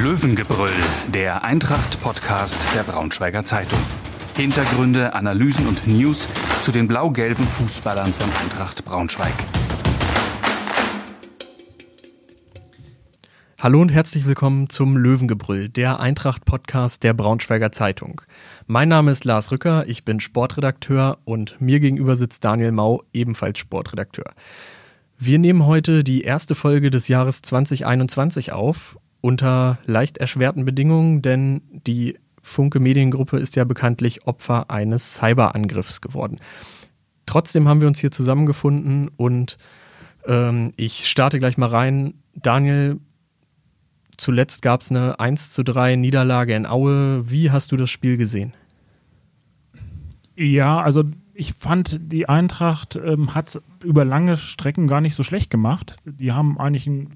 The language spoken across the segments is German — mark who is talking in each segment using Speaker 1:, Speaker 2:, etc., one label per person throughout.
Speaker 1: Löwengebrüll, der Eintracht-Podcast der Braunschweiger Zeitung. Hintergründe, Analysen und News zu den blau-gelben Fußballern von Eintracht Braunschweig.
Speaker 2: Hallo und herzlich willkommen zum Löwengebrüll, der Eintracht-Podcast der Braunschweiger Zeitung. Mein Name ist Lars Rücker, ich bin Sportredakteur und mir gegenüber sitzt Daniel Mau, ebenfalls Sportredakteur. Wir nehmen heute die erste Folge des Jahres 2021 auf, unter leicht erschwerten Bedingungen, denn die Funke Mediengruppe ist ja bekanntlich Opfer eines Cyberangriffs geworden. Trotzdem haben wir uns hier zusammengefunden und ähm, ich starte gleich mal rein. Daniel, zuletzt gab es eine 1 zu 3 Niederlage in Aue. Wie hast du das Spiel gesehen?
Speaker 3: Ja, also ich fand, die Eintracht ähm, hat über lange Strecken gar nicht so schlecht gemacht. Die haben eigentlich, ein,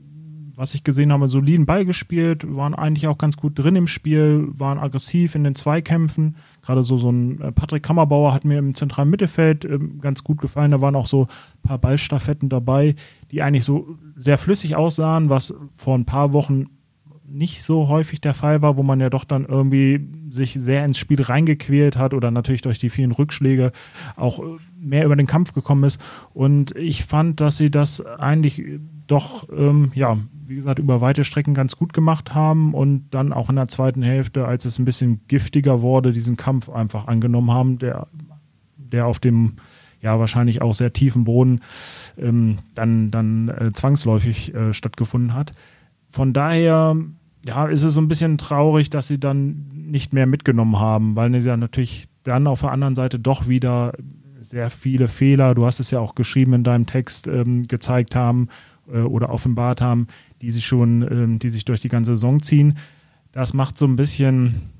Speaker 3: was ich gesehen habe, soliden Ball gespielt, waren eigentlich auch ganz gut drin im Spiel, waren aggressiv in den Zweikämpfen. Gerade so, so ein äh, Patrick Kammerbauer hat mir im zentralen Mittelfeld ähm, ganz gut gefallen. Da waren auch so ein paar Ballstaffetten dabei, die eigentlich so sehr flüssig aussahen, was vor ein paar Wochen nicht so häufig der Fall war, wo man ja doch dann irgendwie sich sehr ins Spiel reingequält hat oder natürlich durch die vielen Rückschläge auch mehr über den Kampf gekommen ist. Und ich fand, dass sie das eigentlich doch, ähm, ja, wie gesagt, über weite Strecken ganz gut gemacht haben und dann auch in der zweiten Hälfte, als es ein bisschen giftiger wurde, diesen Kampf einfach angenommen haben, der, der auf dem ja wahrscheinlich auch sehr tiefen Boden ähm, dann, dann äh, zwangsläufig äh, stattgefunden hat. Von daher ja, ist es so ein bisschen traurig, dass sie dann nicht mehr mitgenommen haben, weil sie ja natürlich dann auf der anderen Seite doch wieder sehr viele Fehler, du hast es ja auch geschrieben in deinem Text, ähm, gezeigt haben äh, oder offenbart haben, die sich schon, ähm, die sich durch die ganze Saison ziehen. Das macht so ein bisschen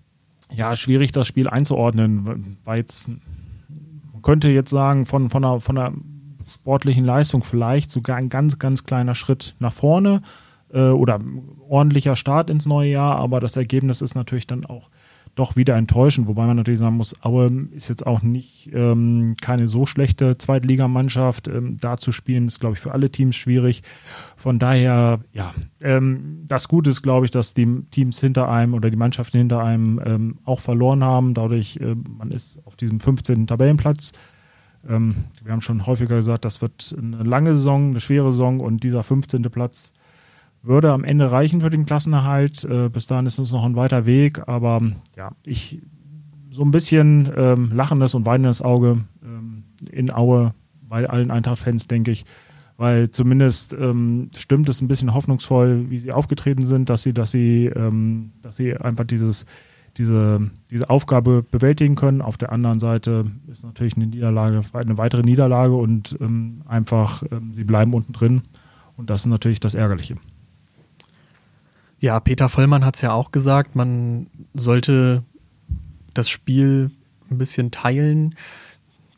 Speaker 3: ja, schwierig, das Spiel einzuordnen, weil jetzt, man könnte jetzt sagen, von, von, einer, von einer sportlichen Leistung vielleicht sogar ein ganz, ganz kleiner Schritt nach vorne äh, oder ordentlicher Start ins neue Jahr, aber das Ergebnis ist natürlich dann auch doch wieder enttäuschend, wobei man natürlich sagen muss, Aue ist jetzt auch nicht ähm, keine so schlechte Zweitligamannschaft. Ähm, da zu spielen ist, glaube ich, für alle Teams schwierig. Von daher, ja, ähm, das Gute ist, glaube ich, dass die Teams hinter einem oder die Mannschaften hinter einem ähm, auch verloren haben. Dadurch, äh, man ist auf diesem 15. Tabellenplatz. Ähm, wir haben schon häufiger gesagt, das wird eine lange Saison, eine schwere Saison und dieser 15. Platz würde am Ende reichen für den Klassenerhalt. Äh, bis dahin ist uns noch ein weiter Weg, aber ja, ich so ein bisschen ähm, lachendes und weinendes Auge ähm, in Aue bei allen Eintracht-Fans, denke ich, weil zumindest ähm, stimmt es ein bisschen hoffnungsvoll, wie sie aufgetreten sind, dass sie, dass sie, ähm, dass sie einfach dieses, diese, diese Aufgabe bewältigen können. Auf der anderen Seite ist natürlich eine Niederlage, eine weitere Niederlage und ähm, einfach, ähm, sie bleiben unten drin. Und das ist natürlich das Ärgerliche.
Speaker 2: Ja, Peter Vollmann hat es ja auch gesagt, man sollte das Spiel ein bisschen teilen,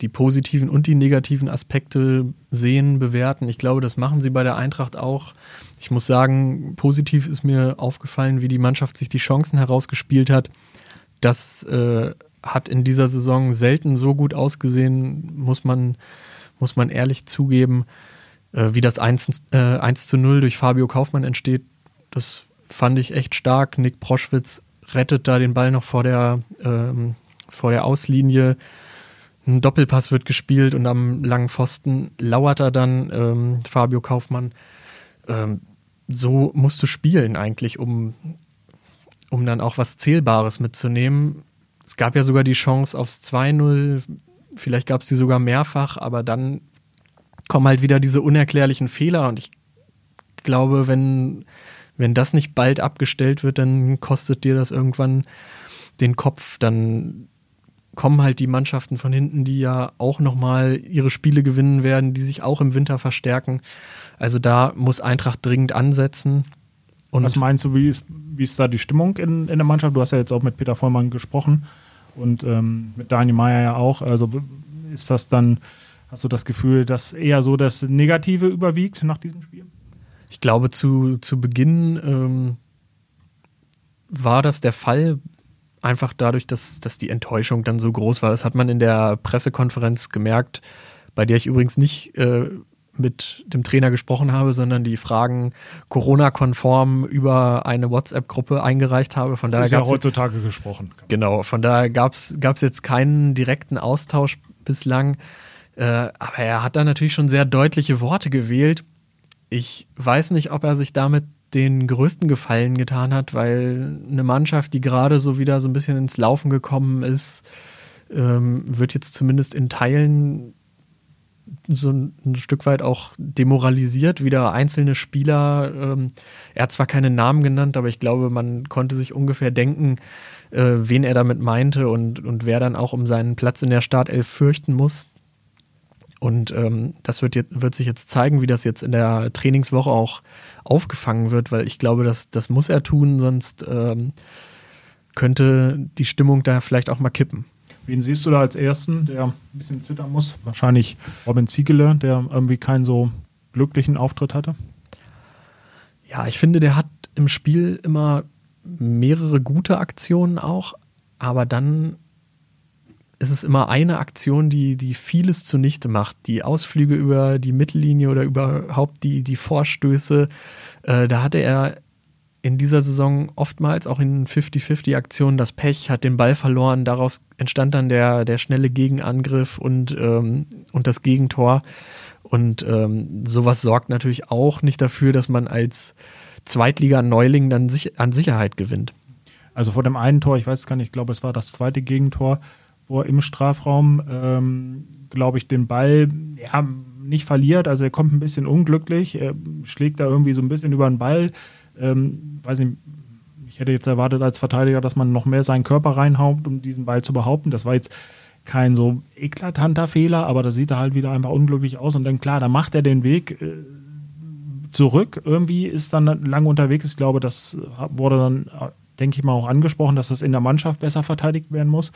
Speaker 2: die positiven und die negativen Aspekte sehen, bewerten. Ich glaube, das machen sie bei der Eintracht auch. Ich muss sagen, positiv ist mir aufgefallen, wie die Mannschaft sich die Chancen herausgespielt hat. Das äh, hat in dieser Saison selten so gut ausgesehen, muss man, muss man ehrlich zugeben. Äh, wie das 1, äh, 1 zu 0 durch Fabio Kaufmann entsteht, das fand ich echt stark. Nick Proschwitz rettet da den Ball noch vor der, ähm, vor der Auslinie. Ein Doppelpass wird gespielt und am langen Pfosten lauert er dann ähm, Fabio Kaufmann. Ähm, so musst du spielen eigentlich, um, um dann auch was Zählbares mitzunehmen. Es gab ja sogar die Chance aufs 2-0, vielleicht gab es die sogar mehrfach, aber dann kommen halt wieder diese unerklärlichen Fehler und ich glaube, wenn wenn das nicht bald abgestellt wird, dann kostet dir das irgendwann den Kopf. Dann kommen halt die Mannschaften von hinten, die ja auch nochmal ihre Spiele gewinnen werden, die sich auch im Winter verstärken. Also da muss Eintracht dringend ansetzen.
Speaker 3: Und Was meinst du, wie ist, wie ist da die Stimmung in, in der Mannschaft? Du hast ja jetzt auch mit Peter Vollmann gesprochen und ähm, mit Daniel Meyer ja auch. Also ist das dann, hast du das Gefühl, dass eher so das Negative überwiegt nach diesem Spiel?
Speaker 2: Ich glaube, zu, zu Beginn ähm, war das der Fall, einfach dadurch, dass, dass die Enttäuschung dann so groß war. Das hat man in der Pressekonferenz gemerkt, bei der ich übrigens nicht äh, mit dem Trainer gesprochen habe, sondern die Fragen Corona-konform über eine WhatsApp-Gruppe eingereicht habe.
Speaker 3: Von das daher ist ja heutzutage gesprochen.
Speaker 2: Genau, von daher gab es jetzt keinen direkten Austausch bislang. Äh, aber er hat da natürlich schon sehr deutliche Worte gewählt. Ich weiß nicht, ob er sich damit den größten Gefallen getan hat, weil eine Mannschaft, die gerade so wieder so ein bisschen ins Laufen gekommen ist, ähm, wird jetzt zumindest in Teilen so ein, Stück weit auch demoralisiert, wieder einzelne Spieler. Ähm, er hat zwar keine Namen genannt, aber ich glaube, man konnte sich ungefähr denken, äh, wen er damit meinte und, und wer dann auch um seinen Platz in der Startelf fürchten muss. Und ähm, das wird, jetzt, wird sich jetzt zeigen, wie das jetzt in der Trainingswoche auch aufgefangen wird, weil ich glaube, das, das muss er tun, sonst ähm, könnte die Stimmung da vielleicht auch mal kippen.
Speaker 3: Wen siehst du da als Ersten, der ein bisschen zittern muss? Wahrscheinlich Robin Ziegele, der irgendwie keinen so glücklichen Auftritt hatte.
Speaker 2: Ja, ich finde, der hat im Spiel immer mehrere gute Aktionen auch, aber dann ist es immer eine Aktion, die, die vieles zunichte macht. Die Ausflüge über die Mittellinie oder überhaupt die, die Vorstöße. Äh, da hatte er in dieser Saison oftmals auch in 50-50-Aktionen das Pech, hat den Ball verloren. Daraus entstand dann der, der schnelle Gegenangriff und, ähm, und das Gegentor. Und ähm, sowas sorgt natürlich auch nicht dafür, dass man als Zweitliga-Neuling dann sich, an Sicherheit gewinnt.
Speaker 3: Also vor dem einen Tor, ich weiß gar nicht, ich glaube, es war das zweite Gegentor, wo er im Strafraum, ähm, glaube ich, den Ball ja, nicht verliert. Also er kommt ein bisschen unglücklich, er schlägt da irgendwie so ein bisschen über den Ball ähm, weiß nicht, ich hätte jetzt erwartet als Verteidiger, dass man noch mehr seinen Körper reinhaut, um diesen Ball zu behaupten. Das war jetzt kein so eklatanter Fehler, aber da sieht er halt wieder einfach unglücklich aus. Und dann klar, da macht er den Weg äh, zurück. Irgendwie ist dann lange unterwegs. Ich glaube, das wurde dann, denke ich mal, auch angesprochen, dass das in der Mannschaft besser verteidigt werden muss.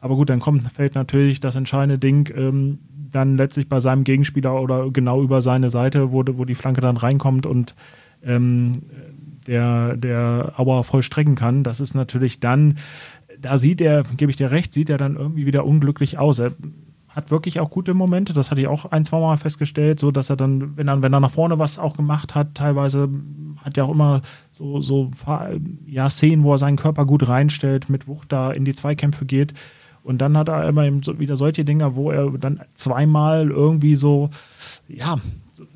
Speaker 3: Aber gut, dann kommt, fällt natürlich das entscheidende Ding ähm, dann letztlich bei seinem Gegenspieler oder genau über seine Seite, wo, wo die Flanke dann reinkommt und ähm, der, der Auer vollstrecken kann. Das ist natürlich dann, da sieht er, gebe ich dir recht, sieht er dann irgendwie wieder unglücklich aus. Er hat wirklich auch gute Momente, das hatte ich auch ein, zwei Mal festgestellt, so dass er dann, wenn er, wenn er nach vorne was auch gemacht hat, teilweise hat er auch immer so, so ja, Szenen, wo er seinen Körper gut reinstellt, mit Wucht da in die Zweikämpfe geht. Und dann hat er immer wieder solche Dinge, wo er dann zweimal irgendwie so, ja,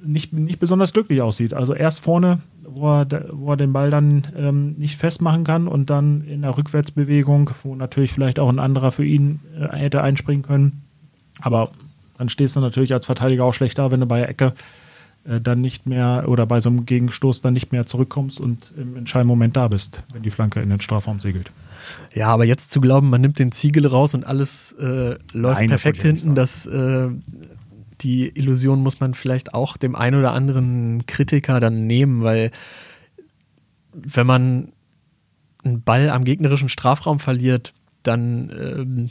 Speaker 3: nicht, nicht besonders glücklich aussieht. Also erst vorne wo er, wo er den Ball dann ähm, nicht festmachen kann und dann in der Rückwärtsbewegung, wo natürlich vielleicht auch ein anderer für ihn äh, hätte einspringen können. Aber dann stehst du natürlich als Verteidiger auch schlecht da, wenn du bei der Ecke äh, dann nicht mehr oder bei so einem Gegenstoß dann nicht mehr zurückkommst und im entscheidenden Moment da bist, wenn die Flanke in den Strafraum segelt.
Speaker 2: Ja, aber jetzt zu glauben, man nimmt den Ziegel raus und alles äh, läuft Nein, perfekt hinten, das äh, die Illusion muss man vielleicht auch dem einen oder anderen Kritiker dann nehmen, weil wenn man einen Ball am gegnerischen Strafraum verliert, dann, ähm,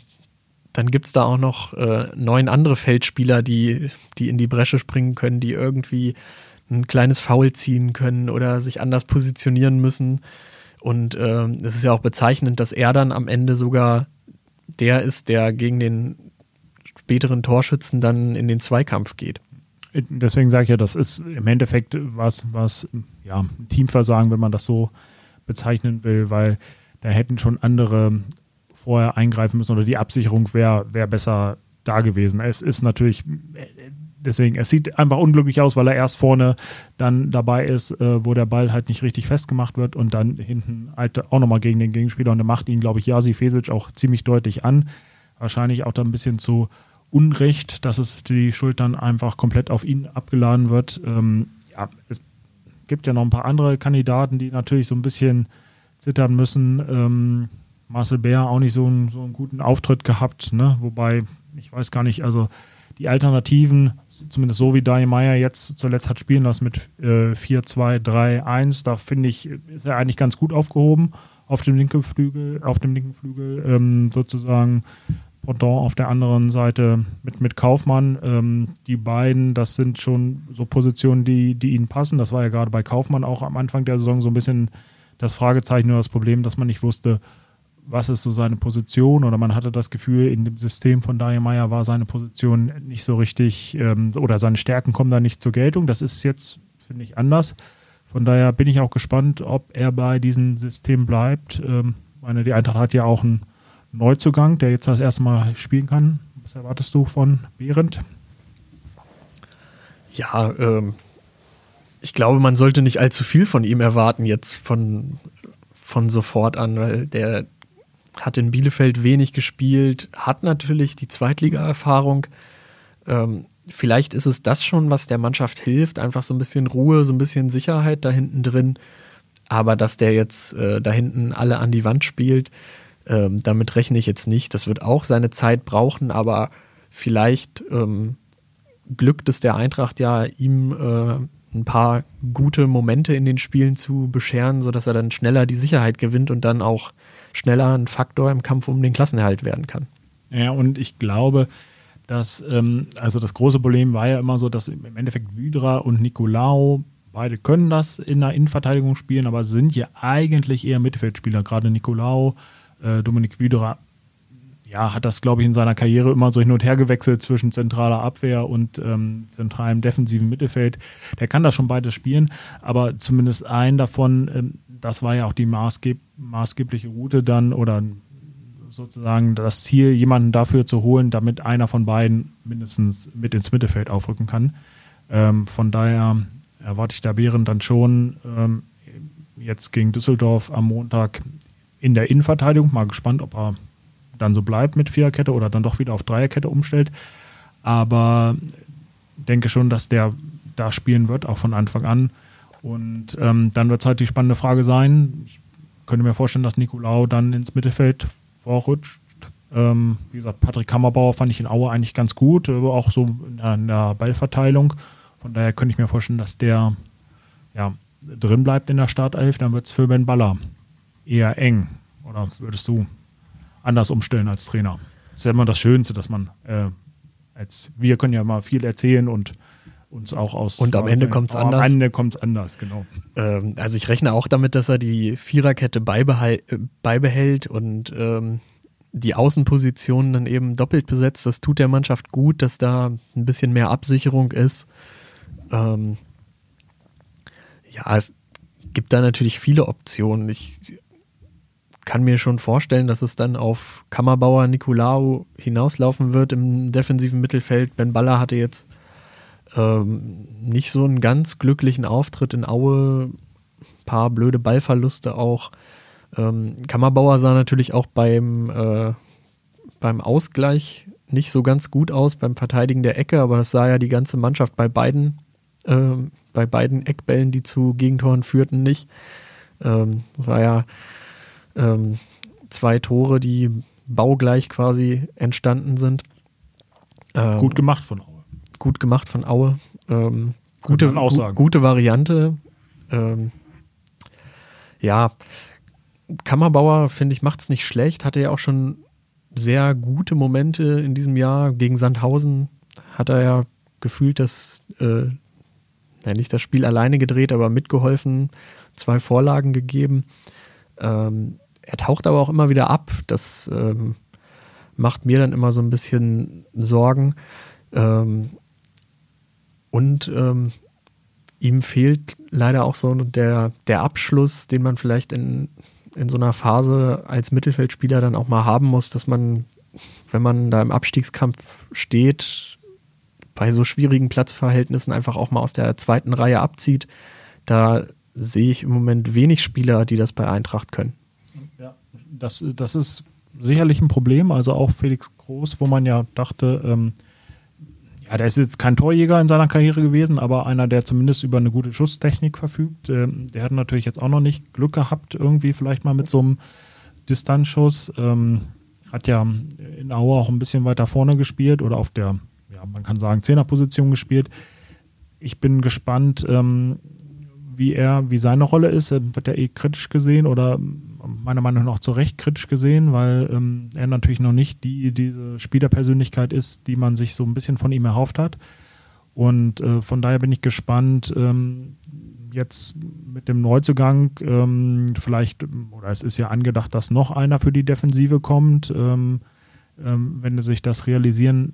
Speaker 2: dann gibt es da auch noch äh, neun andere Feldspieler, die, die in die Bresche springen können, die irgendwie ein kleines Foul ziehen können oder sich anders positionieren müssen. Und ähm, es ist ja auch bezeichnend, dass er dann am Ende sogar der ist, der gegen den späteren Torschützen dann in den Zweikampf geht.
Speaker 3: Deswegen sage ich ja, das ist im Endeffekt was, was ja, Teamversagen, wenn man das so bezeichnen will, weil da hätten schon andere vorher eingreifen müssen oder die Absicherung wäre wär besser da gewesen. Es ist natürlich, deswegen, es sieht einfach unglücklich aus, weil er erst vorne dann dabei ist, äh, wo der Ball halt nicht richtig festgemacht wird und dann hinten halt auch nochmal gegen den Gegenspieler und der macht ihn, glaube ich, Jasi Fesic auch ziemlich deutlich an. Wahrscheinlich auch da ein bisschen zu Unrecht, dass es die Schuld dann einfach komplett auf ihn abgeladen wird. Ähm, ja, es gibt ja noch ein paar andere Kandidaten, die natürlich so ein bisschen zittern müssen. Ähm, Marcel Bär auch nicht so einen, so einen guten Auftritt gehabt, ne? wobei, ich weiß gar nicht, also die Alternativen, zumindest so wie Daniel Meyer jetzt zuletzt hat spielen lassen mit äh, 4-2-3-1, da finde ich, ist er eigentlich ganz gut aufgehoben auf dem linken Flügel, auf dem linken Flügel ähm, sozusagen Pendant auf der anderen Seite mit, mit Kaufmann. Ähm, die beiden, das sind schon so Positionen, die, die ihnen passen. Das war ja gerade bei Kaufmann auch am Anfang der Saison so ein bisschen das Fragezeichen oder das Problem, dass man nicht wusste, was ist so seine Position oder man hatte das Gefühl, in dem System von Daniel Meyer war seine Position nicht so richtig ähm, oder seine Stärken kommen da nicht zur Geltung. Das ist jetzt, finde ich, anders. Von daher bin ich auch gespannt, ob er bei diesem System bleibt. Ähm, meine, die Eintracht hat ja auch einen Neuzugang, der jetzt das erste Mal spielen kann. Was erwartest du von Behrendt?
Speaker 2: Ja, ähm, ich glaube, man sollte nicht allzu viel von ihm erwarten jetzt von, von sofort an, weil der hat in Bielefeld wenig gespielt, hat natürlich die Zweitliga-Erfahrung. Ähm, vielleicht ist es das schon, was der Mannschaft hilft, einfach so ein bisschen Ruhe, so ein bisschen Sicherheit da hinten drin. Aber dass der jetzt äh, da hinten alle an die Wand spielt, ähm, damit rechne ich jetzt nicht. Das wird auch seine Zeit brauchen, aber vielleicht ähm, glückt es der Eintracht ja, ihm äh, ein paar gute Momente in den Spielen zu bescheren, sodass er dann schneller die Sicherheit gewinnt und dann auch schneller ein Faktor im Kampf um den Klassenerhalt werden kann.
Speaker 3: Ja, und ich glaube, dass, ähm, also das große Problem war ja immer so, dass im Endeffekt Wydra und Nicolao, beide können das in der Innenverteidigung spielen, aber sind ja eigentlich eher Mittelfeldspieler. Gerade Nicolao, äh, Dominik Wydra ja, hat das, glaube ich, in seiner Karriere immer so hin und her gewechselt zwischen zentraler Abwehr und ähm, zentralem defensiven Mittelfeld. Der kann das schon beides spielen, aber zumindest einen davon, ähm, das war ja auch die maßgeb maßgebliche Route dann oder sozusagen das Ziel, jemanden dafür zu holen, damit einer von beiden mindestens mit ins Mittelfeld aufrücken kann. Ähm, von daher erwarte ich da Bären dann schon ähm, jetzt gegen Düsseldorf am Montag in der Innenverteidigung. Mal gespannt, ob er dann so bleibt mit Viererkette oder dann doch wieder auf Dreierkette umstellt. Aber denke schon, dass der da spielen wird, auch von Anfang an. Und ähm, dann wird es halt die spannende Frage sein. Ich könnte mir vorstellen, dass Nicolau dann ins Mittelfeld vorrutscht. Ähm, wie gesagt, Patrick Kammerbauer fand ich in Aue eigentlich ganz gut, aber auch so in der, in der Ballverteilung. Von daher könnte ich mir vorstellen, dass der ja, drin bleibt in der Startelf. Dann wird es für Ben Baller eher eng. Oder würdest du anders umstellen als Trainer. Das ist ja immer das Schönste, dass man äh, als wir können ja mal viel erzählen und uns auch aus.
Speaker 2: Und am Ende kommt es anders.
Speaker 3: Am Ende kommt es anders, genau.
Speaker 2: Ähm, also ich rechne auch damit, dass er die Viererkette äh, beibehält und ähm, die Außenpositionen dann eben doppelt besetzt. Das tut der Mannschaft gut, dass da ein bisschen mehr Absicherung ist. Ähm, ja, es gibt da natürlich viele Optionen. Ich kann mir schon vorstellen, dass es dann auf Kammerbauer Nikolaou hinauslaufen wird im defensiven Mittelfeld. Ben Baller hatte jetzt ähm, nicht so einen ganz glücklichen Auftritt in Aue, ein paar blöde Ballverluste auch. Ähm, Kammerbauer sah natürlich auch beim, äh, beim Ausgleich nicht so ganz gut aus, beim Verteidigen der Ecke, aber das sah ja die ganze Mannschaft bei beiden, äh, bei beiden Eckbällen, die zu Gegentoren führten, nicht. Ähm, war ja ähm, zwei Tore, die baugleich quasi entstanden sind.
Speaker 3: Ähm, gut gemacht von Aue.
Speaker 2: Gut gemacht von Aue. Ähm, gute, gu gute Variante. Ähm, ja, Kammerbauer, finde ich, macht es nicht schlecht. Hatte ja auch schon sehr gute Momente in diesem Jahr. Gegen Sandhausen hat er ja gefühlt das, äh, ja, nicht das Spiel alleine gedreht, aber mitgeholfen, zwei Vorlagen gegeben. Ähm, er taucht aber auch immer wieder ab. Das ähm, macht mir dann immer so ein bisschen Sorgen. Ähm, und ähm, ihm fehlt leider auch so der, der Abschluss, den man vielleicht in, in so einer Phase als Mittelfeldspieler dann auch mal haben muss, dass man, wenn man da im Abstiegskampf steht, bei so schwierigen Platzverhältnissen einfach auch mal aus der zweiten Reihe abzieht. Da sehe ich im Moment wenig Spieler, die das bei Eintracht können.
Speaker 3: Ja, das, das ist sicherlich ein Problem. Also auch Felix Groß, wo man ja dachte, ähm, ja, der ist jetzt kein Torjäger in seiner Karriere gewesen, aber einer, der zumindest über eine gute Schusstechnik verfügt. Ähm, der hat natürlich jetzt auch noch nicht Glück gehabt, irgendwie vielleicht mal mit so einem Distanzschuss. Ähm, hat ja in Aue auch ein bisschen weiter vorne gespielt oder auf der, ja, man kann sagen, Zehnerposition gespielt. Ich bin gespannt, ähm, wie er, wie seine Rolle ist. Wird er eh kritisch gesehen oder meiner Meinung nach zu Recht kritisch gesehen, weil ähm, er natürlich noch nicht die, diese Spielerpersönlichkeit ist, die man sich so ein bisschen von ihm erhofft hat. Und äh, von daher bin ich gespannt, ähm, jetzt mit dem Neuzugang ähm, vielleicht, oder es ist ja angedacht, dass noch einer für die Defensive kommt. Ähm, ähm, wenn sich das realisieren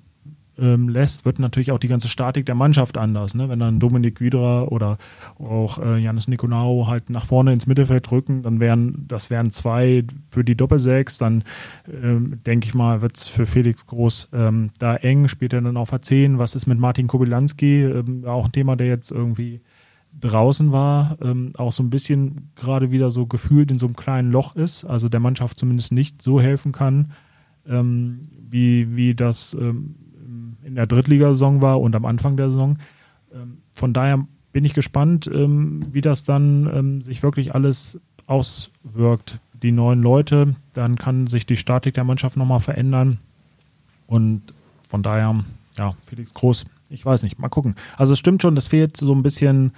Speaker 3: ähm, lässt, wird natürlich auch die ganze Statik der Mannschaft anders. Ne? Wenn dann Dominik Widra oder auch äh, Janis Nikolaou halt nach vorne ins Mittelfeld rücken, dann wären das wären zwei für die Doppelsechs. Dann ähm, denke ich mal, wird es für Felix Groß ähm, da eng. Spielt er dann auf A10? Was ist mit Martin Kobylanski? Ähm, auch ein Thema, der jetzt irgendwie draußen war, ähm, auch so ein bisschen gerade wieder so gefühlt in so einem kleinen Loch ist, also der Mannschaft zumindest nicht so helfen kann, ähm, wie, wie das ähm, in der Drittligasaison war und am Anfang der Saison. Ähm, von daher bin ich gespannt, ähm, wie das dann ähm, sich wirklich alles auswirkt. Die neuen Leute, dann kann sich die Statik der Mannschaft nochmal verändern. Und von daher, ja, Felix Groß, ich weiß nicht, mal gucken. Also es stimmt schon, es fehlt so ein bisschen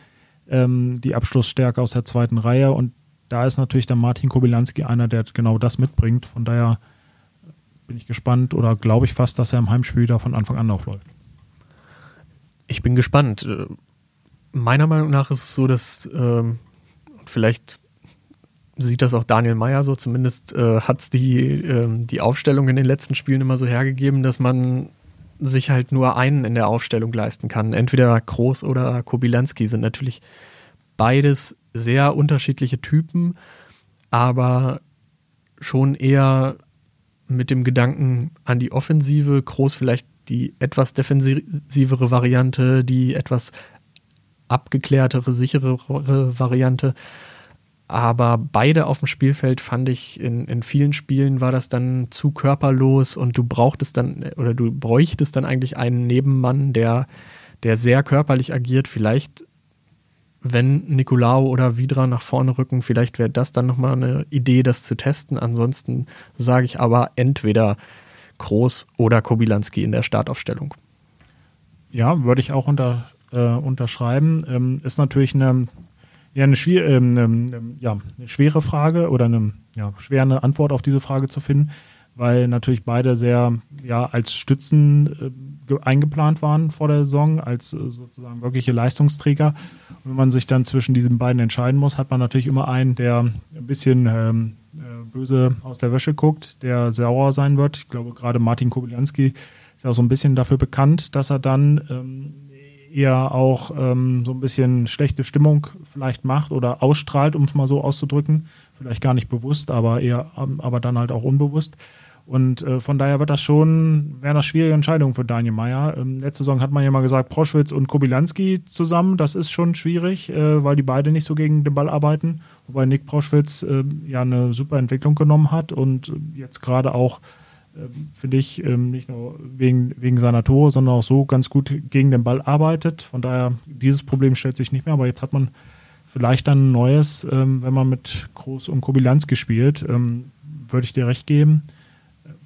Speaker 3: die Abschlussstärke aus der zweiten Reihe und da ist natürlich der Martin Kobylanski einer, der genau das mitbringt. Von daher bin ich gespannt oder glaube ich fast, dass er im Heimspiel wieder von Anfang an aufläuft.
Speaker 2: Ich bin gespannt. Äh, meiner Meinung nach ist es so, dass ähm, vielleicht sieht das auch Daniel Meyer so, zumindest äh, hat es die, äh, die Aufstellung in den letzten Spielen immer so hergegeben, dass man sich halt nur einen in der Aufstellung leisten kann. Entweder Groß oder Kobilanski sind natürlich beides sehr unterschiedliche Typen, aber schon eher mit dem Gedanken an die Offensive, Groß vielleicht die etwas defensivere Variante, die etwas abgeklärtere, sicherere Variante. Aber beide auf dem Spielfeld fand ich in, in vielen Spielen war das dann zu körperlos und du brauchtest dann oder du bräuchtest dann eigentlich einen Nebenmann, der, der sehr körperlich agiert. Vielleicht wenn Nicolao oder Vidra nach vorne rücken, vielleicht wäre das dann nochmal eine Idee, das zu testen. Ansonsten sage ich aber entweder Groß oder Kobilanski in der Startaufstellung.
Speaker 3: Ja, würde ich auch unter, äh, unterschreiben. Ähm, ist natürlich eine, ja, eine, schwer, ähm, ähm, ja, eine schwere Frage oder eine ja, schwere Antwort auf diese Frage zu finden weil natürlich beide sehr ja als Stützen äh, eingeplant waren vor der Saison, als äh, sozusagen wirkliche Leistungsträger. Und wenn man sich dann zwischen diesen beiden entscheiden muss, hat man natürlich immer einen, der ein bisschen ähm, äh, böse aus der Wäsche guckt, der sauer sein wird. Ich glaube, gerade Martin Kobylanski ist ja so ein bisschen dafür bekannt, dass er dann ähm, eher auch ähm, so ein bisschen schlechte Stimmung vielleicht macht oder ausstrahlt, um es mal so auszudrücken. Vielleicht gar nicht bewusst, aber eher, aber dann halt auch unbewusst. Und äh, von daher wird das schon, wäre das schwierige Entscheidung für Daniel Meyer. Ähm, letzte Saison hat man ja mal gesagt, Proschwitz und Kobilanski zusammen, das ist schon schwierig, äh, weil die beide nicht so gegen den Ball arbeiten. Wobei Nick Proschwitz äh, ja eine super Entwicklung genommen hat und jetzt gerade auch, ähm, finde ich, ähm, nicht nur wegen, wegen seiner Tore, sondern auch so ganz gut gegen den Ball arbeitet. Von daher, dieses Problem stellt sich nicht mehr, aber jetzt hat man vielleicht dann ein neues, ähm, wenn man mit Groß und Kobilanski spielt, ähm, würde ich dir recht geben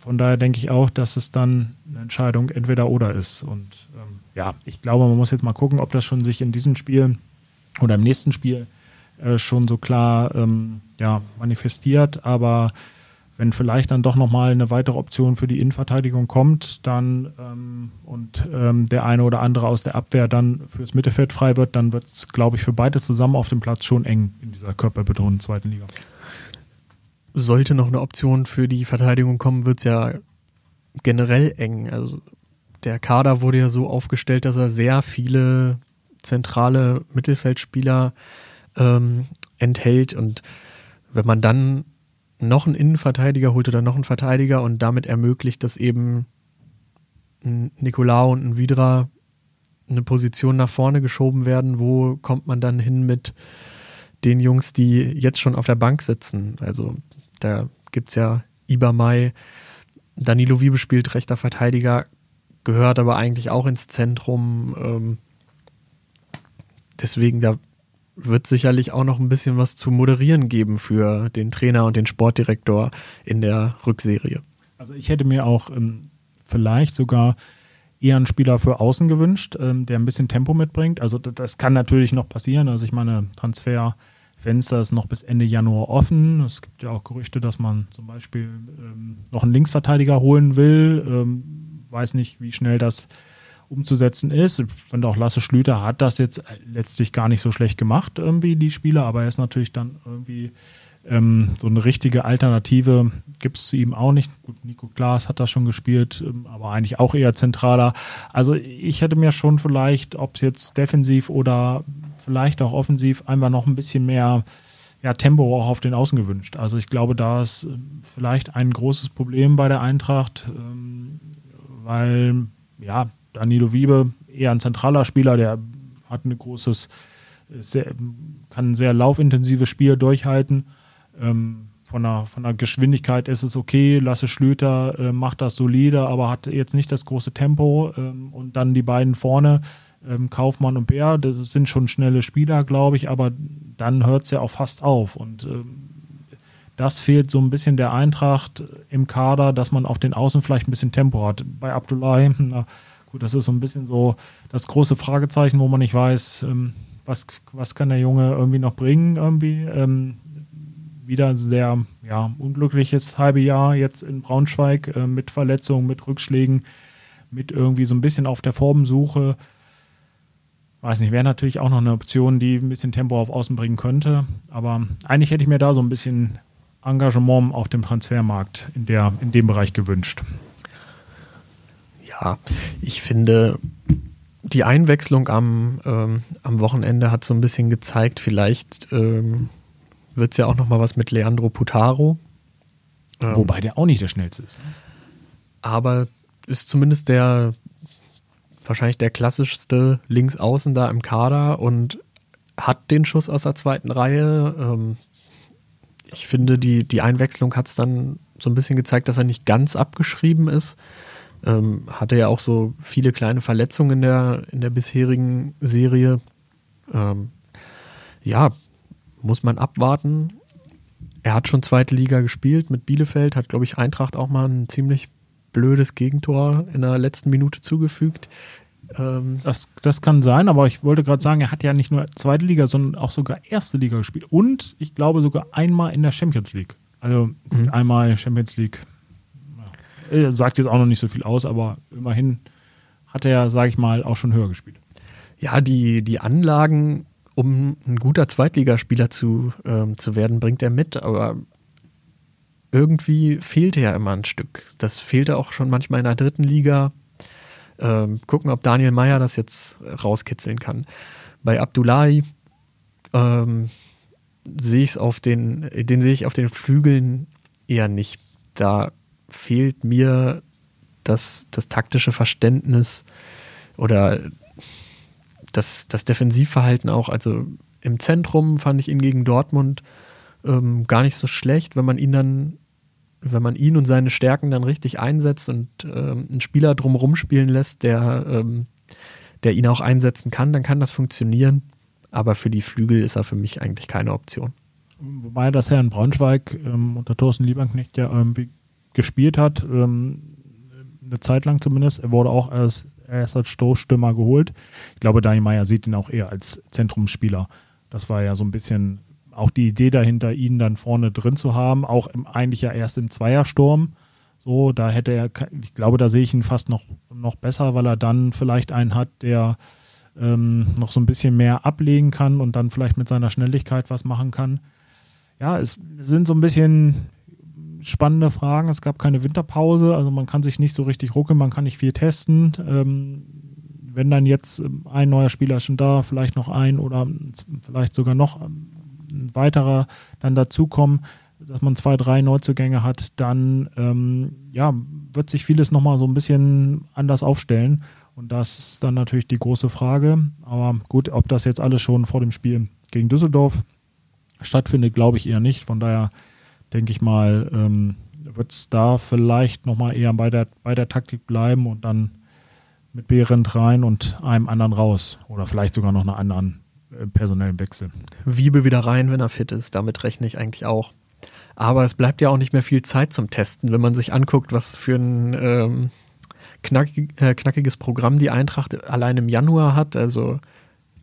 Speaker 3: von daher denke ich auch, dass es dann eine Entscheidung entweder oder ist. Und ähm, ja, ich glaube, man muss jetzt mal gucken, ob das schon sich in diesem Spiel oder im nächsten Spiel äh, schon so klar ähm, ja, manifestiert. Aber wenn vielleicht dann doch nochmal eine weitere Option für die Innenverteidigung kommt, dann ähm, und ähm, der eine oder andere aus der Abwehr dann fürs Mittelfeld frei wird, dann wird es, glaube ich, für beide zusammen auf dem Platz schon eng in dieser körperbetonten zweiten Liga
Speaker 2: sollte noch eine Option für die Verteidigung kommen, wird es ja generell eng. Also der Kader wurde ja so aufgestellt, dass er sehr viele zentrale Mittelfeldspieler ähm, enthält. Und wenn man dann noch einen Innenverteidiger holt oder noch einen Verteidiger und damit ermöglicht, dass eben ein Nicolau und ein Vidra eine Position nach vorne geschoben werden, wo kommt man dann hin mit den Jungs, die jetzt schon auf der Bank sitzen? Also da gibt es ja Ibamai, Danilo Wiebe spielt rechter Verteidiger, gehört aber eigentlich auch ins Zentrum. Ähm, deswegen, da wird sicherlich auch noch ein bisschen was zu moderieren geben für den Trainer und den Sportdirektor in der Rückserie.
Speaker 3: Also ich hätte mir auch ähm, vielleicht sogar eher einen Spieler für außen gewünscht, ähm, der ein bisschen Tempo mitbringt. Also das, kann natürlich noch passieren. Also ich meine, Transfer Fenster ist noch bis Ende Januar offen. Es gibt ja auch Gerüchte, dass man zum Beispiel ähm, noch einen Linksverteidiger holen will. Ähm, weiß nicht, wie schnell das umzusetzen ist. Ich finde auch Lasse Schlüter hat das jetzt letztlich gar nicht so schlecht gemacht, irgendwie die Spieler, aber er ist natürlich dann irgendwie ähm, so eine richtige Alternative gibt es zu ihm auch nicht. Gut, Nico Klaas hat das schon gespielt, ähm, aber eigentlich auch eher zentraler. Also ich hätte mir schon vielleicht, ob es jetzt defensiv oder vielleicht auch offensiv, einfach noch ein bisschen mehr ja, Tempo auch auf den Außen gewünscht. Also ich glaube, da ist ähm, vielleicht ein großes Problem bei der Eintracht, ähm, weil ja, Danilo Wiebe eher ein zentraler Spieler, der hat ein großes, sehr, kann ein sehr laufintensives Spiel durchhalten ähm, von, der, von der Geschwindigkeit ist es okay. Lasse Schlüter äh, macht das solide, aber hat jetzt nicht das große Tempo. Ähm, und dann die beiden vorne, ähm, Kaufmann und Bär, das sind schon schnelle Spieler, glaube ich, aber dann hört es ja auch fast auf. Und ähm, das fehlt so ein bisschen der Eintracht im Kader, dass man auf den Außen vielleicht ein bisschen Tempo hat. Bei Abdullahi, na gut, das ist so ein bisschen so das große Fragezeichen, wo man nicht weiß, ähm, was, was kann der Junge irgendwie noch bringen irgendwie. Ähm, wieder ein sehr ja, unglückliches halbe Jahr jetzt in Braunschweig äh, mit Verletzungen, mit Rückschlägen, mit irgendwie so ein bisschen auf der Formsuche. Weiß nicht, wäre natürlich auch noch eine Option, die ein bisschen Tempo auf Außen bringen könnte. Aber eigentlich hätte ich mir da so ein bisschen Engagement auf dem Transfermarkt in, der, in dem Bereich gewünscht.
Speaker 2: Ja, ich finde, die Einwechslung am, ähm, am Wochenende hat so ein bisschen gezeigt, vielleicht ähm, wird es ja auch noch mal was mit Leandro Putaro.
Speaker 3: Ähm, Wobei der auch nicht der schnellste ist. Ne?
Speaker 2: Aber ist zumindest der wahrscheinlich der klassischste Linksaußen da im Kader und hat den Schuss aus der zweiten Reihe. Ähm, ich finde, die, die Einwechslung hat es dann so ein bisschen gezeigt, dass er nicht ganz abgeschrieben ist. Ähm, hatte ja auch so viele kleine Verletzungen in der, in der bisherigen Serie. Ähm, ja, muss man abwarten. Er hat schon zweite Liga gespielt mit Bielefeld, hat, glaube ich, Eintracht auch mal ein ziemlich blödes Gegentor in der letzten Minute zugefügt.
Speaker 3: Ähm das, das kann sein, aber ich wollte gerade sagen, er hat ja nicht nur zweite Liga, sondern auch sogar erste Liga gespielt. Und ich glaube sogar einmal in der Champions League. Also mhm. einmal Champions League. Er sagt jetzt auch noch nicht so viel aus, aber immerhin hat er, sage ich mal, auch schon höher gespielt.
Speaker 2: Ja, die, die Anlagen um ein guter Zweitligaspieler zu, ähm, zu werden, bringt er mit, aber irgendwie fehlte ja immer ein Stück. Das fehlte auch schon manchmal in der dritten Liga. Ähm, gucken, ob Daniel Meyer das jetzt rauskitzeln kann. Bei Abdullahi ähm, sehe ich es auf den, den sehe ich auf den Flügeln eher nicht. Da fehlt mir das, das taktische Verständnis oder das, das Defensivverhalten auch, also im Zentrum fand ich ihn gegen Dortmund ähm, gar nicht so schlecht, wenn man ihn dann, wenn man ihn und seine Stärken dann richtig einsetzt und ähm, einen Spieler drumherum spielen lässt, der, ähm, der ihn auch einsetzen kann, dann kann das funktionieren. Aber für die Flügel ist er für mich eigentlich keine Option.
Speaker 3: Wobei das Herr in Braunschweig ähm, unter Thorsten Lieberknecht ja irgendwie gespielt hat, ähm, eine Zeit lang zumindest. Er wurde auch als er ist als Stoßstürmer geholt. Ich glaube, Daniel Meyer sieht ihn auch eher als Zentrumsspieler. Das war ja so ein bisschen auch die Idee dahinter, ihn dann vorne drin zu haben, auch im, eigentlich ja erst im Zweiersturm. So, da hätte er, ich glaube, da sehe ich ihn fast noch, noch besser, weil er dann vielleicht einen hat, der ähm, noch so ein bisschen mehr ablegen kann und dann vielleicht mit seiner Schnelligkeit was machen kann. Ja, es sind so ein bisschen spannende Fragen. Es gab keine Winterpause, also man kann sich nicht so richtig ruckeln, man kann nicht viel testen. Ähm, wenn dann jetzt ähm, ein neuer Spieler schon da, vielleicht noch ein oder vielleicht sogar noch ähm, ein weiterer dann dazukommen, dass man zwei, drei Neuzugänge hat, dann ähm, ja, wird sich vieles nochmal so ein bisschen anders aufstellen. Und das ist dann natürlich die große Frage. Aber gut, ob das jetzt alles schon vor dem Spiel gegen Düsseldorf stattfindet, glaube ich eher nicht. Von daher denke ich mal, ähm, wird es da vielleicht nochmal eher bei der, bei der Taktik bleiben und dann mit Behrendt rein und einem anderen raus. Oder vielleicht sogar noch einen anderen personellen Wechsel.
Speaker 2: Wiebe wieder rein, wenn er fit ist. Damit rechne ich eigentlich auch. Aber es bleibt ja auch nicht mehr viel Zeit zum Testen, wenn man sich anguckt, was für ein ähm, knackig, äh, knackiges Programm die Eintracht allein im Januar hat. Also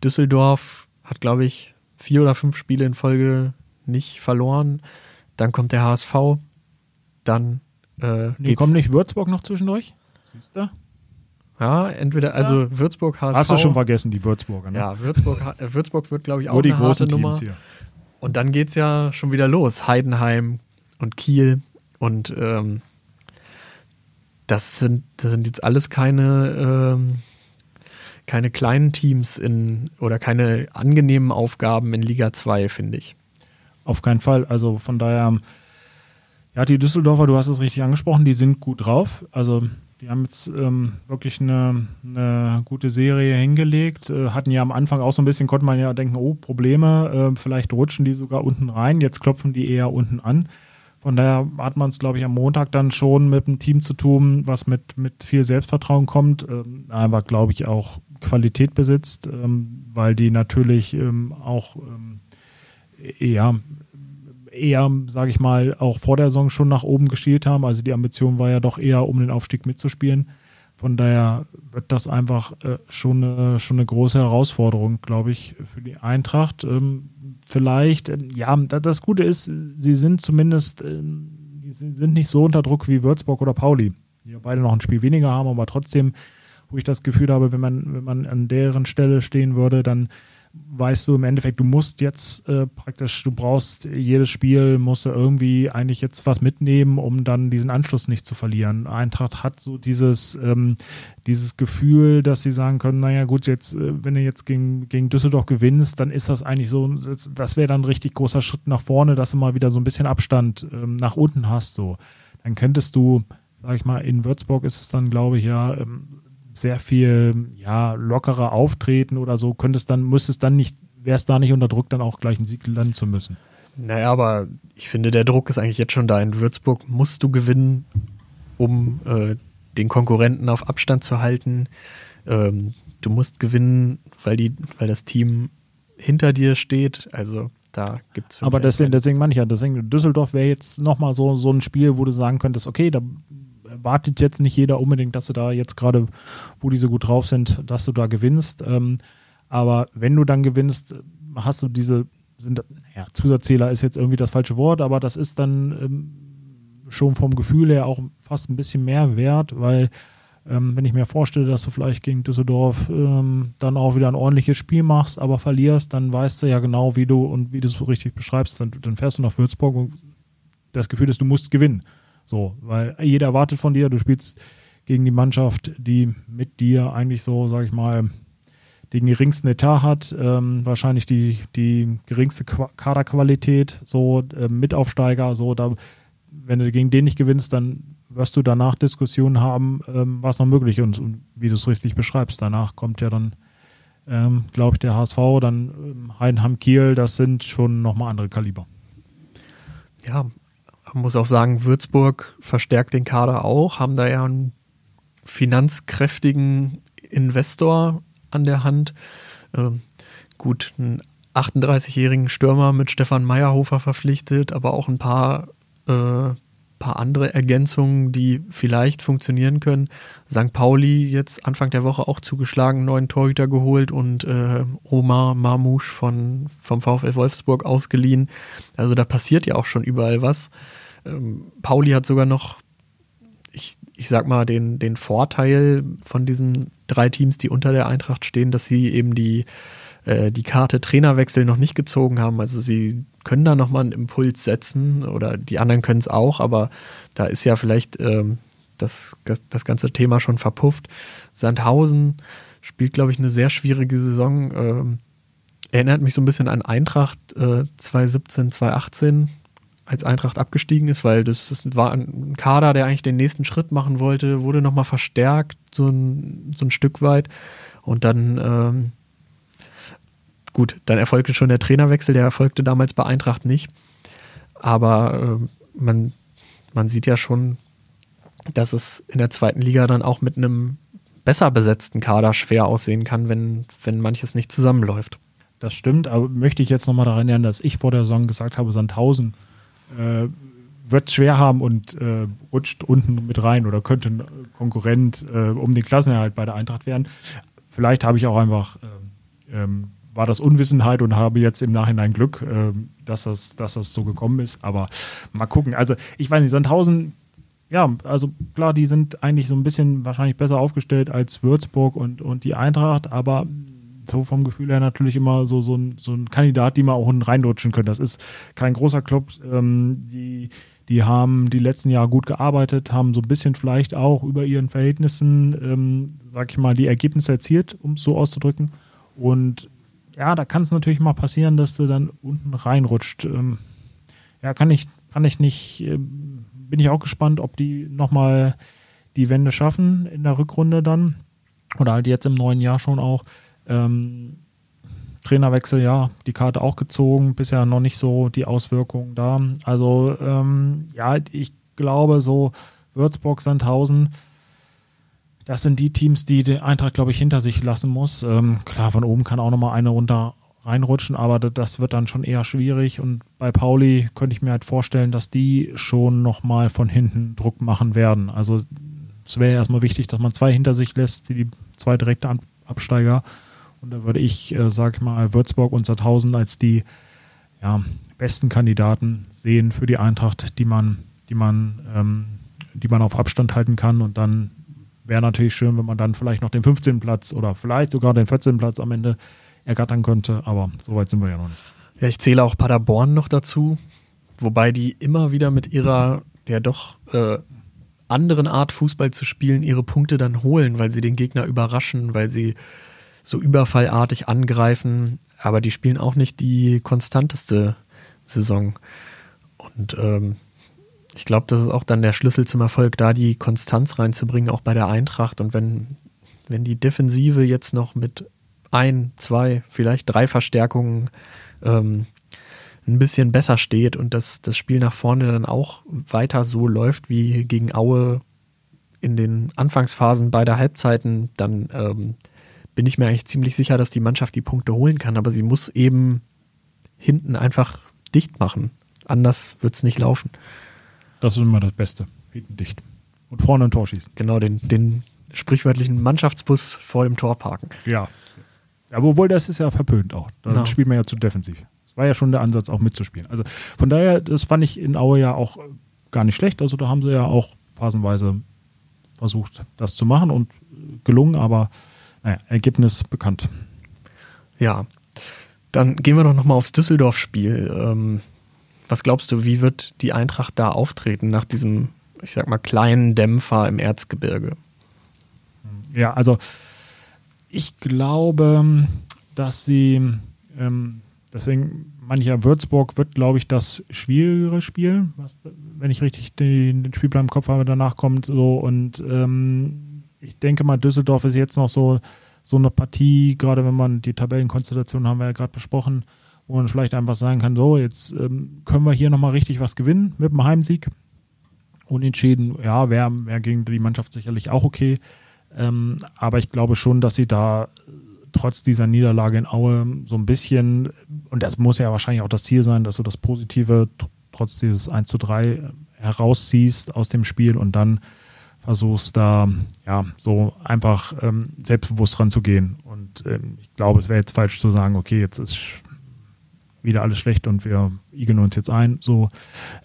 Speaker 2: Düsseldorf hat, glaube ich, vier oder fünf Spiele in Folge nicht verloren. Dann kommt der HSV. Dann
Speaker 3: äh, nee, kommt nicht Würzburg noch zwischendurch? Siehst du?
Speaker 2: Ja, entweder, also Würzburg, HSV.
Speaker 3: Hast du schon vergessen, die Würzburger, ne?
Speaker 2: Ja, Würzburg, äh, Würzburg wird, glaube ich, auch
Speaker 3: Nur die
Speaker 2: eine harte
Speaker 3: großen
Speaker 2: Nummer.
Speaker 3: Teams hier.
Speaker 2: Und dann geht es ja schon wieder los. Heidenheim und Kiel. Und ähm, das, sind, das sind jetzt alles keine, ähm, keine kleinen Teams in oder keine angenehmen Aufgaben in Liga 2, finde ich.
Speaker 3: Auf keinen Fall. Also von daher, ja, die Düsseldorfer, du hast es richtig angesprochen, die sind gut drauf. Also die haben jetzt ähm, wirklich eine, eine gute Serie hingelegt. Äh, hatten ja am Anfang auch so ein bisschen, konnte man ja denken, oh, Probleme, äh, vielleicht rutschen die sogar unten rein. Jetzt klopfen die eher unten an. Von daher hat man es, glaube ich, am Montag dann schon mit einem Team zu tun, was mit, mit viel Selbstvertrauen kommt, ähm, aber, glaube ich, auch Qualität besitzt, ähm, weil die natürlich ähm, auch ähm, eher, sage ich mal, auch vor der Saison schon nach oben geschielt haben. Also die Ambition war ja doch eher, um den Aufstieg mitzuspielen. Von daher wird das einfach äh, schon, eine, schon eine große Herausforderung, glaube ich, für die Eintracht. Ähm, vielleicht, ähm, ja, da- das Gute ist, sie sind zumindest, die sind sind nicht so unter Druck wie Würzburg oder Pauli, die ja beide noch ein Spiel weniger haben, aber trotzdem, wo ich das Gefühl habe, wenn man, wenn man an deren Stelle stehen würde, dann weißt du im Endeffekt, du musst jetzt äh, praktisch, du brauchst jedes Spiel, musst du irgendwie eigentlich jetzt was mitnehmen, um dann diesen Anschluss nicht zu verlieren. Eintracht hat so dieses, ähm, dieses Gefühl, dass sie sagen können, naja gut, jetzt, äh, wenn du jetzt gegen, gegen Düsseldorf gewinnst, dann ist das eigentlich so, das, das wäre dann ein richtig großer Schritt nach vorne, dass du mal wieder so ein bisschen Abstand ähm, nach unten hast. So. Dann könntest du, sag ich mal, in Würzburg ist es dann, glaube ich, ja, ähm, sehr viel ja, lockerer auftreten oder so, könntest dann, müsstest dann nicht, wärst da nicht unter Druck, dann auch gleich einen Sieg landen zu müssen.
Speaker 2: Naja, aber ich finde, der Druck ist eigentlich jetzt schon da. In Würzburg musst du gewinnen, um äh, den Konkurrenten auf Abstand zu halten. Ähm, du musst gewinnen, weil, die, weil das Team hinter dir steht. Also da gibt es
Speaker 3: Aber deswegen, deswegen meine ich ja, deswegen Düsseldorf wäre jetzt nochmal so, so ein Spiel, wo du sagen könntest, okay, da erwartet jetzt nicht jeder unbedingt, dass du da jetzt gerade, wo die so gut drauf sind, dass du da gewinnst. Ähm, aber wenn du dann gewinnst, hast du diese, sind, ja, Zusatzzähler ist jetzt irgendwie das falsche Wort, aber das ist dann ähm, schon vom Gefühl her auch fast ein bisschen mehr wert, weil ähm, wenn ich mir vorstelle, dass du vielleicht gegen Düsseldorf ähm, dann auch wieder ein ordentliches Spiel machst, aber verlierst, dann weißt du ja genau, wie du und wie du es so richtig beschreibst. Dann, dann fährst du nach Würzburg und das Gefühl ist, du musst gewinnen. So, weil jeder erwartet von dir, du spielst gegen die Mannschaft, die mit dir eigentlich so, sag ich mal, den geringsten Etat hat, ähm, wahrscheinlich die, die geringste Qua Kaderqualität, so äh, Mitaufsteiger, so da, wenn du gegen den nicht gewinnst, dann wirst du danach Diskussionen haben, ähm, was noch möglich und, und wie du es richtig beschreibst. Danach kommt ja dann, ähm, glaube ich, der HSV, dann ähm, Heidenheim Kiel, das sind schon nochmal andere Kaliber.
Speaker 2: Ja, man muss auch sagen, Würzburg verstärkt den Kader auch, haben da ja einen finanzkräftigen Investor an der Hand. Ähm, gut, einen 38-jährigen Stürmer mit Stefan Meyerhofer verpflichtet, aber auch ein paar, äh, paar andere Ergänzungen, die vielleicht funktionieren können. St. Pauli jetzt Anfang der Woche auch zugeschlagen, neuen Torhüter geholt und äh, Omar Marmouche von, vom VfL Wolfsburg ausgeliehen. Also da passiert ja auch schon überall was. Ähm, Pauli hat sogar noch, ich, ich sag mal, den, den Vorteil von diesen drei Teams, die unter der Eintracht stehen, dass sie eben die, äh, die Karte Trainerwechsel noch nicht gezogen haben. Also sie können da nochmal einen Impuls setzen oder die anderen können es auch, aber da ist ja vielleicht ähm, das, das, das ganze Thema schon verpufft. Sandhausen spielt, glaube ich, eine sehr schwierige Saison. Ähm, erinnert mich so ein bisschen an Eintracht äh, 2017, 2018 als Eintracht abgestiegen ist, weil das, das war ein Kader, der eigentlich den nächsten Schritt machen wollte, wurde nochmal verstärkt, so ein, so ein Stück weit. Und dann, ähm, gut, dann erfolgte schon der Trainerwechsel, der erfolgte damals bei Eintracht nicht. Aber ähm, man, man sieht ja schon, dass es in der zweiten Liga dann auch mit einem besser besetzten Kader schwer aussehen kann, wenn, wenn manches nicht zusammenläuft.
Speaker 3: Das stimmt, aber möchte ich jetzt nochmal daran erinnern, dass ich vor der Saison gesagt habe, Sandhausen äh, wird es schwer haben und äh, rutscht unten mit rein oder könnte ein Konkurrent äh, um den Klassenerhalt bei der Eintracht werden. Vielleicht habe ich auch einfach, äh, ähm, war das Unwissenheit und habe jetzt im Nachhinein Glück, äh, dass, das, dass das so gekommen ist. Aber mal gucken. Also ich weiß nicht, Sandhausen ja, also klar, die sind eigentlich so ein bisschen wahrscheinlich besser aufgestellt als Würzburg und, und die Eintracht, aber so vom Gefühl her natürlich immer so, so, ein, so ein Kandidat, die man auch reinrutschen können. Das ist kein großer Club. Ähm, die, die haben die letzten Jahre gut gearbeitet, haben so ein bisschen vielleicht auch über ihren Verhältnissen, ähm, sag ich mal, die Ergebnisse erzielt, um es so auszudrücken. Und ja, da kann es natürlich mal passieren, dass du dann unten reinrutscht. Ähm, ja, kann ich, kann ich nicht, äh, bin ich auch gespannt, ob die nochmal die Wende schaffen in der Rückrunde dann. Oder halt jetzt im neuen Jahr schon auch. Ähm, Trainerwechsel, ja, die Karte auch gezogen, bisher noch nicht so die Auswirkungen da. Also ähm, ja, ich glaube so Würzburg, Sandhausen, das sind die Teams, die die Eintracht, glaube ich, hinter sich lassen muss. Ähm, klar, von oben kann auch nochmal eine runter reinrutschen, aber das wird dann schon eher schwierig. Und bei Pauli könnte ich mir halt vorstellen, dass die schon nochmal von hinten Druck machen werden. Also es wäre erstmal wichtig, dass man zwei hinter sich lässt, die zwei direkte Absteiger und da würde ich, äh, sag mal, Würzburg und Sandhausen als die ja, besten Kandidaten sehen für die Eintracht, die man, die man, ähm, die man auf Abstand halten kann. Und dann wäre natürlich schön, wenn man dann vielleicht noch den 15. Platz oder vielleicht sogar den 14. Platz am Ende ergattern könnte. Aber so weit sind wir ja noch nicht.
Speaker 2: Ja, ich zähle auch Paderborn noch dazu, wobei die immer wieder mit ihrer ja doch äh, anderen Art Fußball zu spielen ihre Punkte dann holen, weil sie den Gegner überraschen, weil sie so überfallartig angreifen, aber die spielen auch nicht die konstanteste Saison. Und ähm, ich glaube, das ist auch dann der Schlüssel zum Erfolg, da die Konstanz reinzubringen, auch bei der Eintracht. Und wenn, wenn die Defensive jetzt noch mit ein, zwei, vielleicht drei Verstärkungen ähm, ein bisschen besser steht und das, das Spiel nach vorne dann auch weiter so läuft wie gegen Aue in den Anfangsphasen beider Halbzeiten, dann ähm, bin ich mir eigentlich ziemlich sicher, dass die Mannschaft die Punkte holen kann, aber sie muss eben hinten einfach dicht machen. Anders wird es nicht laufen.
Speaker 3: Das ist immer das Beste. Hinten dicht. Und vorne ein Tor schießen.
Speaker 2: Genau, den, den sprichwörtlichen Mannschaftsbus vor dem Tor parken.
Speaker 3: Ja. Aber obwohl das ist ja verpönt auch. Da no. spielt man ja zu defensiv. Das war ja schon der Ansatz, auch mitzuspielen. Also von daher, das fand ich in Aue ja auch gar nicht schlecht. Also da haben sie ja auch phasenweise versucht, das zu machen und gelungen, aber naja, Ergebnis bekannt.
Speaker 2: Ja, dann gehen wir doch nochmal aufs Düsseldorf-Spiel. Ähm, was glaubst du, wie wird die Eintracht da auftreten nach diesem, ich sag mal, kleinen Dämpfer im Erzgebirge?
Speaker 3: Ja, also ich glaube, dass sie, ähm, deswegen mancher Würzburg wird, glaube ich, das schwierigere Spiel, was, wenn ich richtig den, den Spielplan im Kopf habe, danach kommt so und ähm, ich denke mal, Düsseldorf ist jetzt noch so, so eine Partie, gerade wenn man die Tabellenkonstellation haben wir ja gerade besprochen, wo man vielleicht einfach sagen kann, so, jetzt ähm, können wir hier nochmal richtig was gewinnen mit dem Heimsieg. Unentschieden, ja, wäre wär gegen die Mannschaft sicherlich auch okay. Ähm, aber ich glaube schon, dass sie da trotz dieser Niederlage in Aue so ein bisschen, und das muss ja wahrscheinlich auch das Ziel sein, dass du das Positive trotz dieses 1 zu 3 herausziehst aus dem Spiel und dann versuchst da ja so einfach ähm, selbstbewusst ranzugehen. Und ähm, ich glaube, es wäre jetzt falsch zu sagen, okay, jetzt ist wieder alles schlecht und wir igeln uns jetzt ein. So,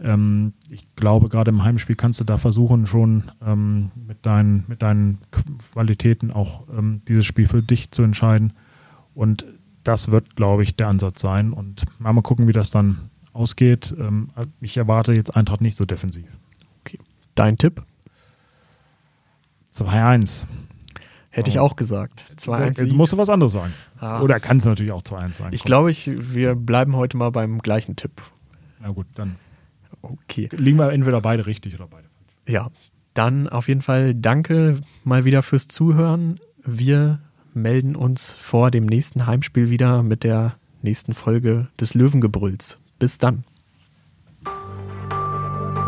Speaker 3: ähm, ich glaube, gerade im Heimspiel kannst du da versuchen, schon ähm, mit, deinen, mit deinen Qualitäten auch ähm, dieses Spiel für dich zu entscheiden. Und das wird, glaube ich, der Ansatz sein. Und mal, mal gucken, wie das dann ausgeht. Ähm, ich erwarte jetzt Eintracht nicht so defensiv.
Speaker 2: Okay. Dein Tipp?
Speaker 3: 2-1.
Speaker 2: Hätte ich auch gesagt.
Speaker 3: 2-1. Jetzt musst du was anderes sagen. Ah. Oder kann es natürlich auch 2-1 sein.
Speaker 2: Ich glaube, ich, wir bleiben heute mal beim gleichen Tipp.
Speaker 3: Na gut, dann
Speaker 2: okay.
Speaker 3: liegen wir entweder beide richtig oder beide falsch.
Speaker 2: Ja, dann auf jeden Fall danke mal wieder fürs Zuhören. Wir melden uns vor dem nächsten Heimspiel wieder mit der nächsten Folge des Löwengebrülls. Bis dann.